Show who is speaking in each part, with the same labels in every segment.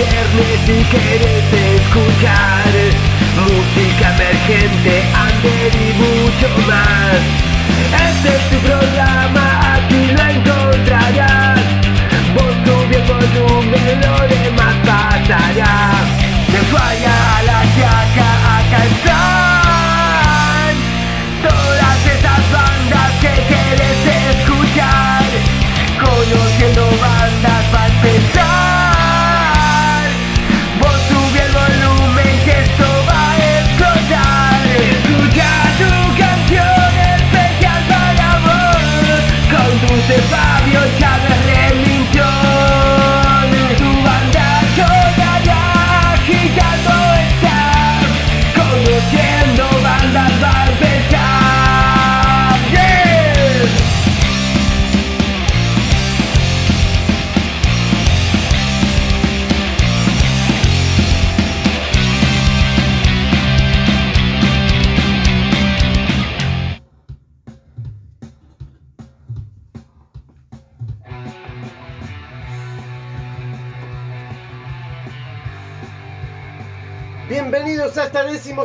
Speaker 1: viernes y querés escuchar música emergente, under y mucho más. Este es tu programa,
Speaker 2: They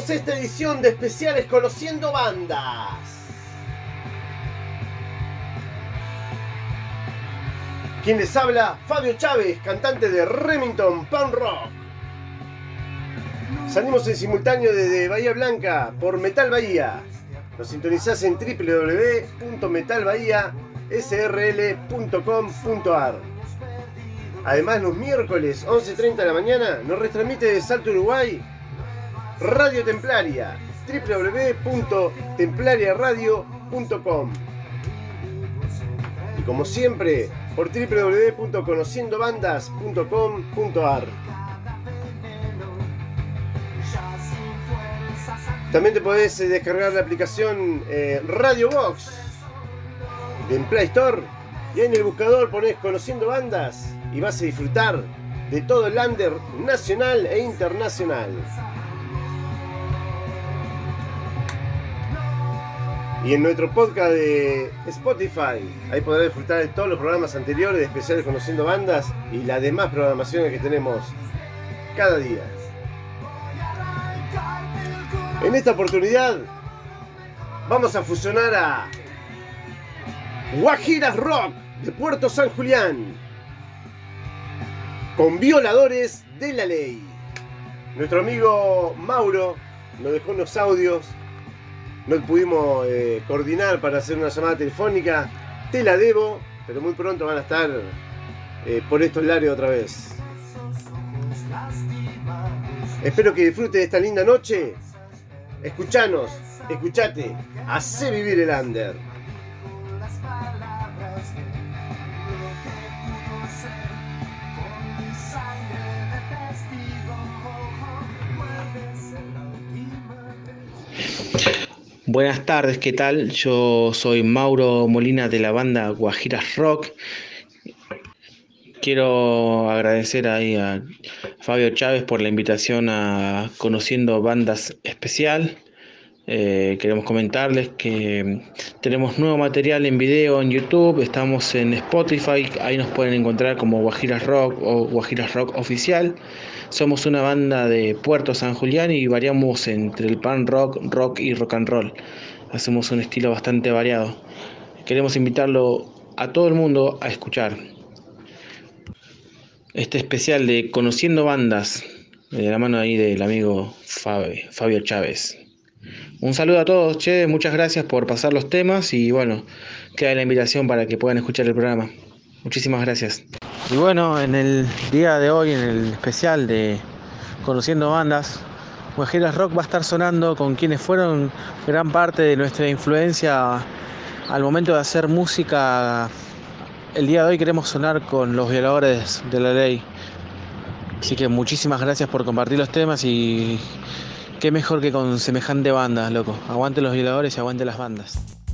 Speaker 2: esta edición de especiales Conociendo Bandas. Quien les habla, Fabio Chávez, cantante de Remington Punk Rock. Salimos en simultáneo desde Bahía Blanca por Metal Bahía. Nos sintonizás en www.metalbahiasrl.com.ar. Además, los miércoles 11.30 de la mañana nos retransmite de Salto Uruguay Radio Templaria, www.templariaradio.com. Y como siempre, por www.conociendobandas.com.ar. También te podés eh, descargar la aplicación eh, Radio Box en Play Store y en el buscador pones Conociendo Bandas y vas a disfrutar de todo el under nacional e internacional. Y en nuestro podcast de Spotify, ahí podrás disfrutar de todos los programas anteriores, especiales Conociendo Bandas y las demás programaciones que tenemos cada día. En esta oportunidad vamos a fusionar a Guajiras Rock de Puerto San Julián con violadores de la ley. Nuestro amigo Mauro nos dejó unos audios no pudimos eh, coordinar para hacer una llamada telefónica. Te la debo, pero muy pronto van a estar eh, por estos lares otra vez. Espero que disfrutes de esta linda noche. Escuchanos, escuchate, hace vivir el under.
Speaker 3: Buenas tardes, ¿qué tal? Yo soy Mauro Molina de la banda Guajiras Rock. Quiero agradecer ahí a Fabio Chávez por la invitación a Conociendo Bandas Especial. Eh, queremos comentarles que tenemos nuevo material en video en YouTube, estamos en Spotify, ahí nos pueden encontrar como Guajiras Rock o Guajiras Rock Oficial. Somos una banda de Puerto San Julián y variamos entre el pan rock, rock y rock and roll. Hacemos un estilo bastante variado. Queremos invitarlo a todo el mundo a escuchar este especial de Conociendo Bandas, de la mano ahí del amigo Fabio Chávez. Un saludo a todos, che, muchas gracias por pasar los temas y bueno, queda la invitación para que puedan escuchar el programa. Muchísimas gracias. Y bueno, en el día de hoy, en el especial de Conociendo Bandas, Guajiras Rock va a estar sonando con quienes fueron gran parte de nuestra influencia al momento de hacer música. El día de hoy queremos sonar con los violadores de la ley. Así que muchísimas gracias por compartir los temas y qué mejor que con semejante banda, loco. Aguante los violadores y aguante las bandas.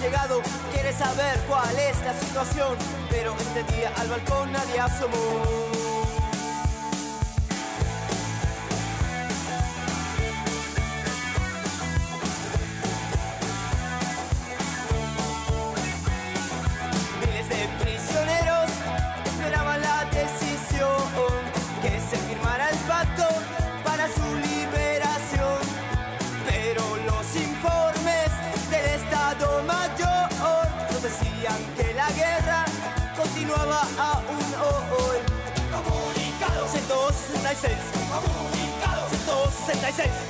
Speaker 4: llegado, quiere saber cuál es la situación, pero este día al balcón nadie asomó. 66. Todos 66.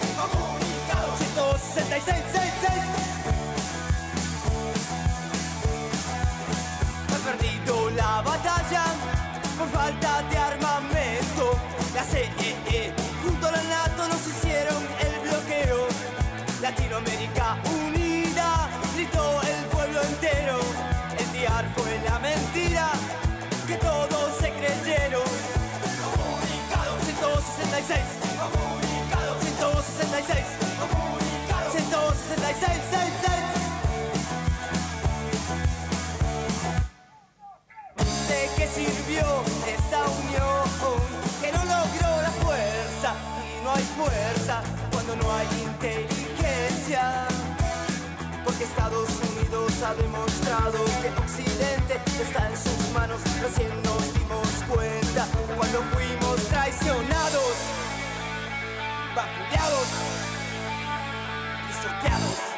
Speaker 4: 166. Comunicado. 166. 166. ¿De qué sirvió esa unión? Que no logró la fuerza. Y no hay fuerza cuando no hay inteligencia. Porque Estados Unidos ha demostrado que Occidente está en sus manos. Recién nos dimos cuenta cuando fuimos traicionados, vapuleados, pisoteados.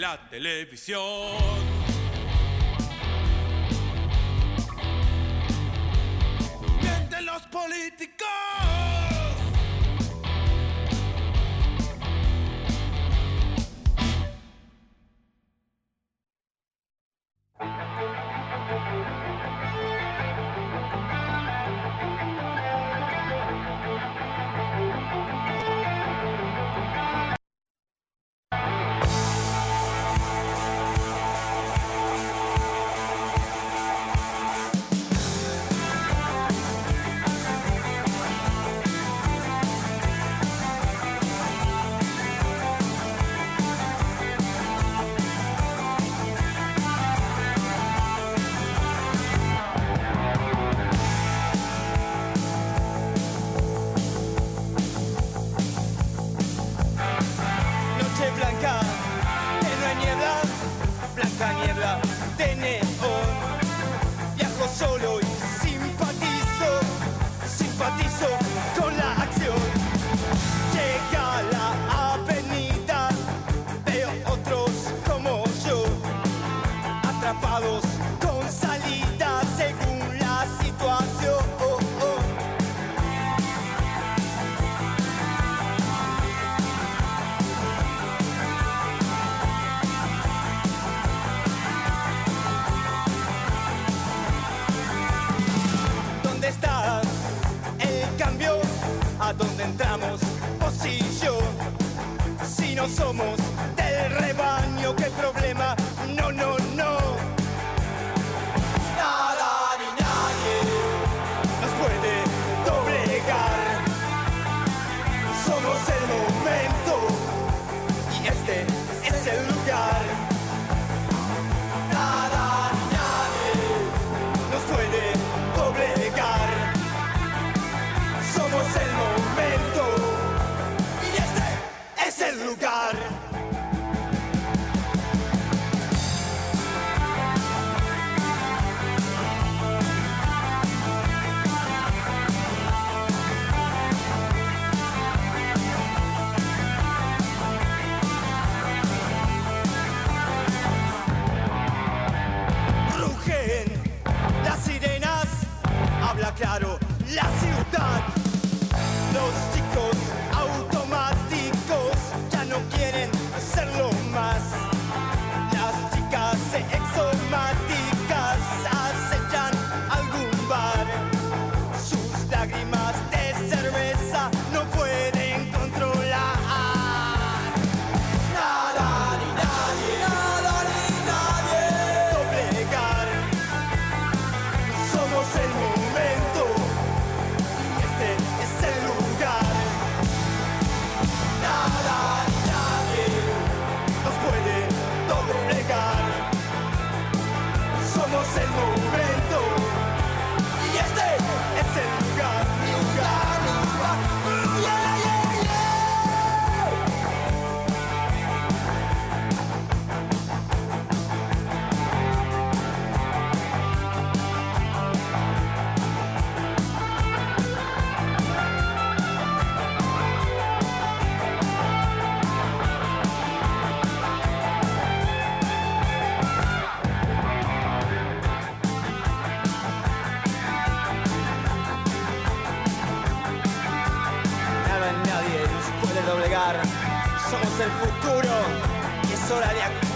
Speaker 4: La televisión.
Speaker 5: Y es hora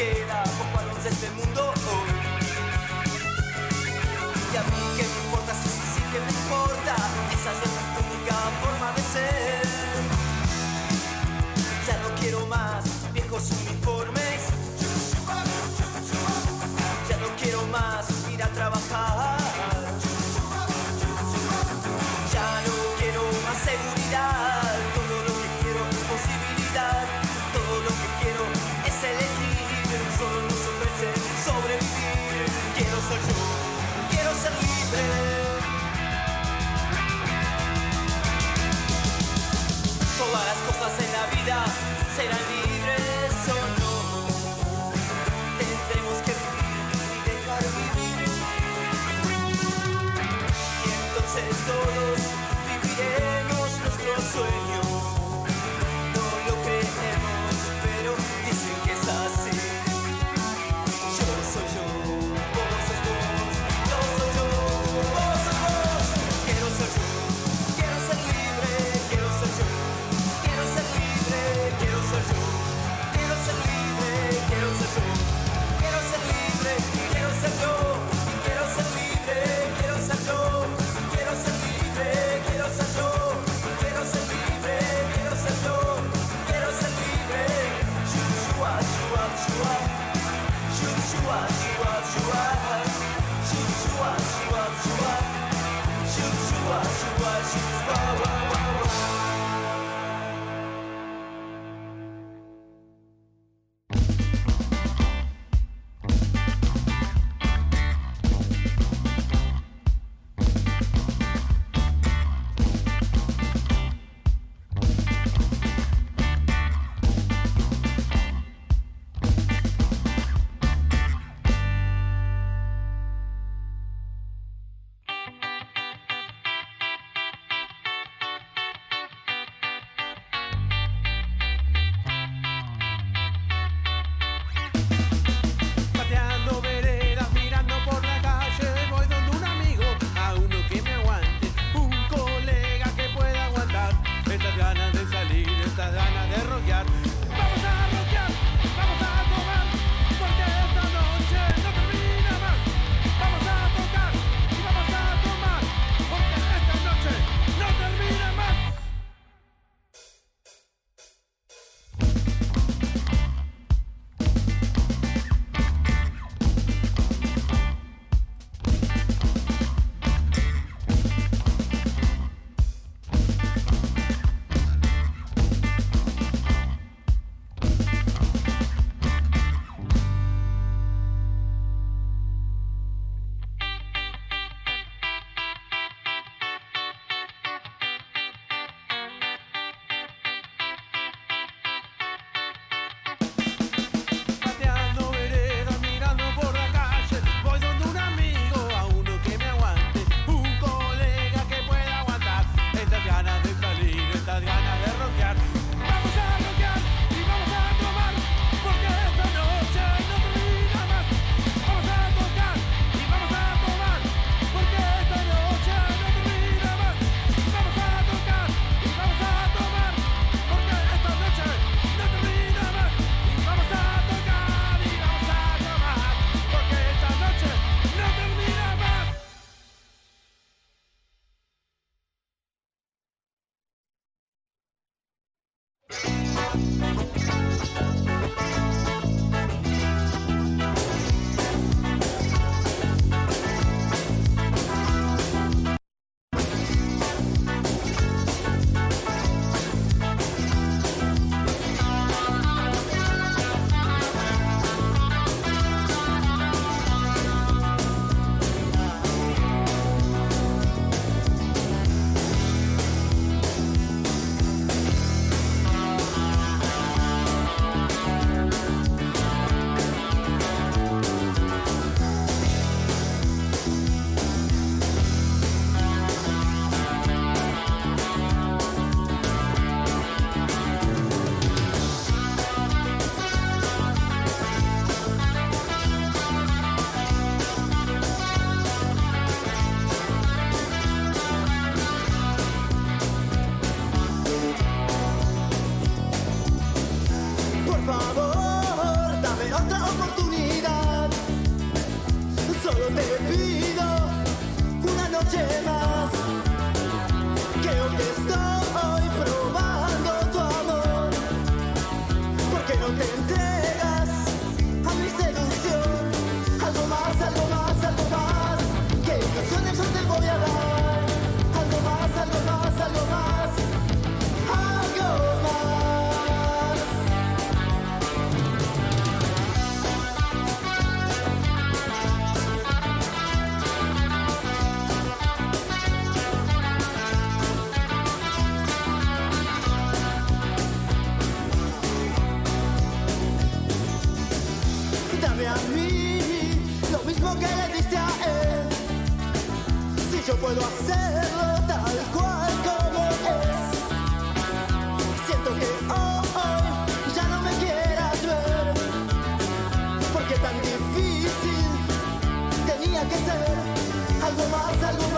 Speaker 4: queda poco a de este mundo hoy. quiero ser libre. Todas las cosas en la vida serán libres o no. Tendremos que vivir y dejar vivir. Y entonces todos viviremos nuestros sueños. Noche Algo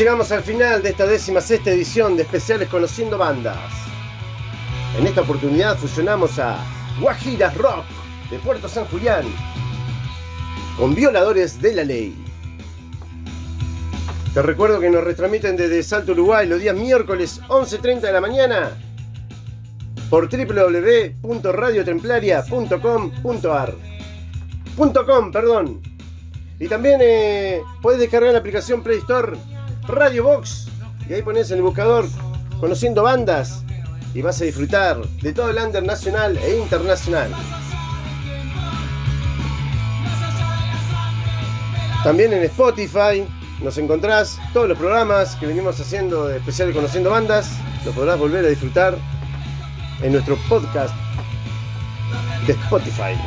Speaker 2: llegamos al final de esta décima sexta edición de especiales Conociendo Bandas. En esta oportunidad fusionamos a Guajiras Rock de Puerto San Julián con Violadores de la Ley. Te recuerdo que nos retransmiten desde Salto Uruguay los días miércoles 11.30 de la mañana por www.radiotemplaria.com.ar .com, perdón. Y también eh, puedes descargar la aplicación Play Store Radio Box y ahí pones en el buscador Conociendo Bandas y vas a disfrutar de todo el under nacional e internacional. También en Spotify nos encontrás todos los programas que venimos haciendo de especial Conociendo Bandas. Lo podrás volver a disfrutar en nuestro podcast de Spotify.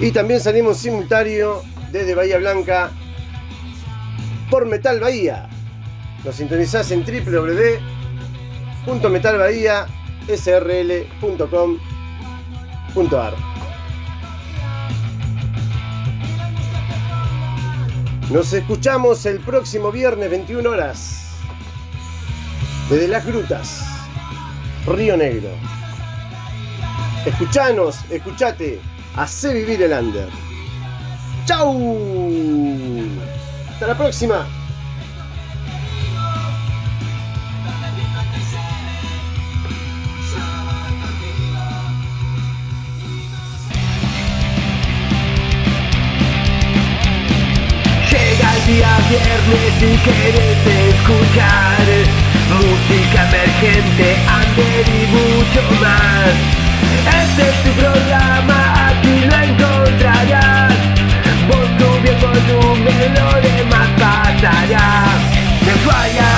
Speaker 2: Y también salimos simultáneo desde Bahía Blanca por Metal Bahía. Nos sintonizás en www.metalbahiasrl.com.ar Nos escuchamos el próximo viernes 21 horas. Desde las grutas, Río Negro. Escuchanos, escuchate, hace vivir el under. ¡Chau! Hasta la próxima.
Speaker 1: Llega el día viernes y querés escuchar música emergente, under y mucho más. Este es tu programa número de más batallas de fallas